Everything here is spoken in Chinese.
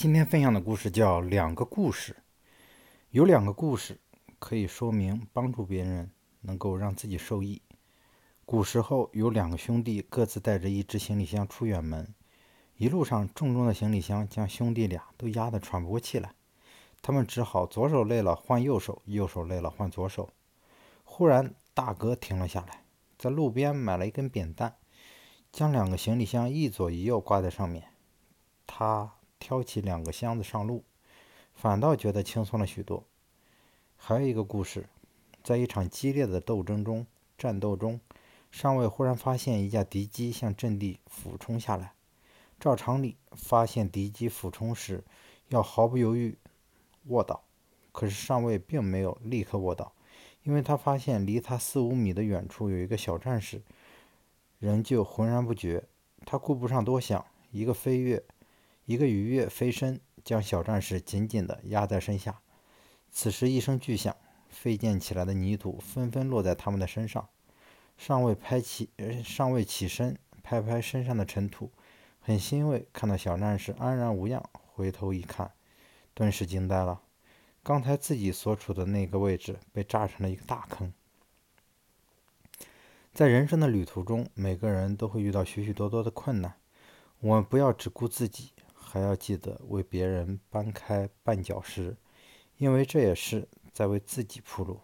今天分享的故事叫《两个故事》。有两个故事可以说明帮助别人能够让自己受益。古时候有两个兄弟各自带着一只行李箱出远门，一路上重重的行李箱将兄弟俩都压得喘不过气来，他们只好左手累了换右手，右手累了换左手。忽然，大哥停了下来，在路边买了一根扁担，将两个行李箱一左一右挂在上面。他。挑起两个箱子上路，反倒觉得轻松了许多。还有一个故事，在一场激烈的斗争中、战斗中，上尉忽然发现一架敌机向阵地俯冲下来。照常理，发现敌机俯冲时要毫不犹豫卧倒，可是上尉并没有立刻卧倒，因为他发现离他四五米的远处有一个小战士，仍旧浑然不觉。他顾不上多想，一个飞跃。一个鱼跃飞身，将小战士紧紧地压在身下。此时一声巨响，飞溅起来的泥土纷纷落在他们的身上。尚未拍起，尚未起身拍拍身上的尘土，很欣慰，看到小战士安然无恙，回头一看，顿时惊呆了。刚才自己所处的那个位置被炸成了一个大坑。在人生的旅途中，每个人都会遇到许许多多的困难，我们不要只顾自己。还要记得为别人搬开绊脚石，因为这也是在为自己铺路。